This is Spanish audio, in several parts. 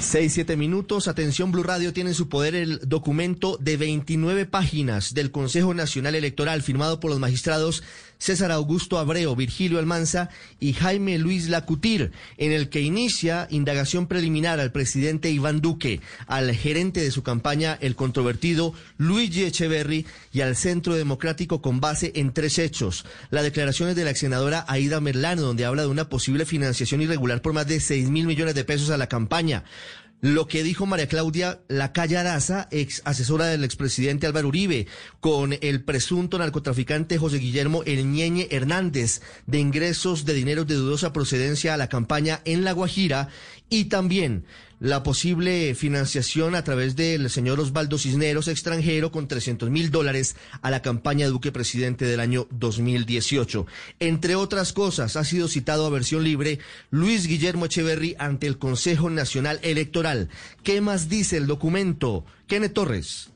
6, 7 minutos. Atención, Blue Radio tiene en su poder el documento de 29 páginas del Consejo Nacional Electoral firmado por los magistrados César Augusto Abreu, Virgilio Almanza y Jaime Luis Lacutir, en el que inicia indagación preliminar al presidente Iván Duque, al gerente de su campaña, el controvertido Luigi Echeverry, y al Centro Democrático con base en tres hechos. Las declaraciones de la ex senadora Aida Merlano, donde habla de una posible financiación irregular por más de 6 mil millones de pesos a la campaña lo que dijo María Claudia Lacaya Daza, ex asesora del expresidente Álvaro Uribe, con el presunto narcotraficante José Guillermo Elñeñe Hernández de ingresos de dinero de dudosa procedencia a la campaña en La Guajira y también la posible financiación a través del señor Osvaldo Cisneros, extranjero, con 300 mil dólares a la campaña Duque Presidente del año 2018. Entre otras cosas, ha sido citado a versión libre Luis Guillermo Echeverry ante el Consejo Nacional Electoral. ¿Qué más dice el documento? Kenneth Torres.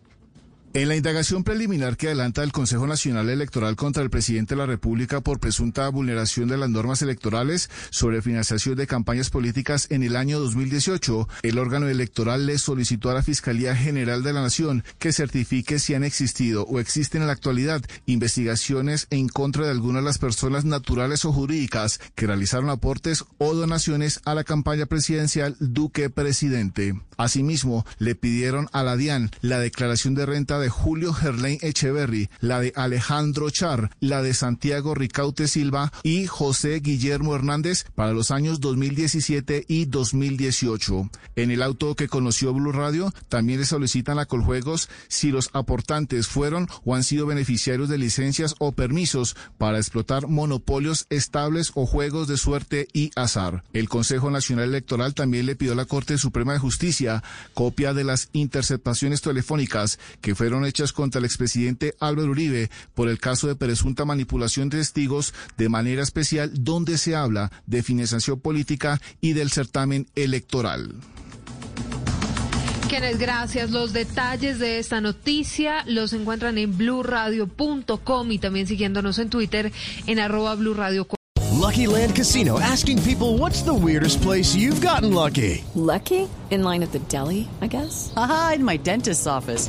En la indagación preliminar que adelanta el Consejo Nacional Electoral contra el presidente de la República por presunta vulneración de las normas electorales sobre financiación de campañas políticas en el año 2018, el órgano electoral le solicitó a la Fiscalía General de la Nación que certifique si han existido o existen en la actualidad investigaciones en contra de algunas de las personas naturales o jurídicas que realizaron aportes o donaciones a la campaña presidencial Duque Presidente. Asimismo, le pidieron a la DIAN la declaración de renta de Julio Gerlain Echeverry, la de Alejandro Char, la de Santiago Ricaute Silva y José Guillermo Hernández para los años 2017 y 2018. En el auto que conoció Blue Radio, también le solicitan a Coljuegos si los aportantes fueron o han sido beneficiarios de licencias o permisos para explotar monopolios estables o juegos de suerte y azar. El Consejo Nacional Electoral también le pidió a la Corte Suprema de Justicia copia de las interceptaciones telefónicas que fueron hechas contra el expresidente Álvaro Uribe por el caso de presunta manipulación de testigos de manera especial donde se habla de financiación política y del certamen electoral. Quienes gracias. Los detalles de esta noticia los encuentran en blurradio.com y también siguiéndonos en Twitter en arroba blurradio. Lucky Land Casino asking people what's the weirdest place you've gotten lucky. Lucky? In line at the deli, I guess. Aha, in my dentist's office.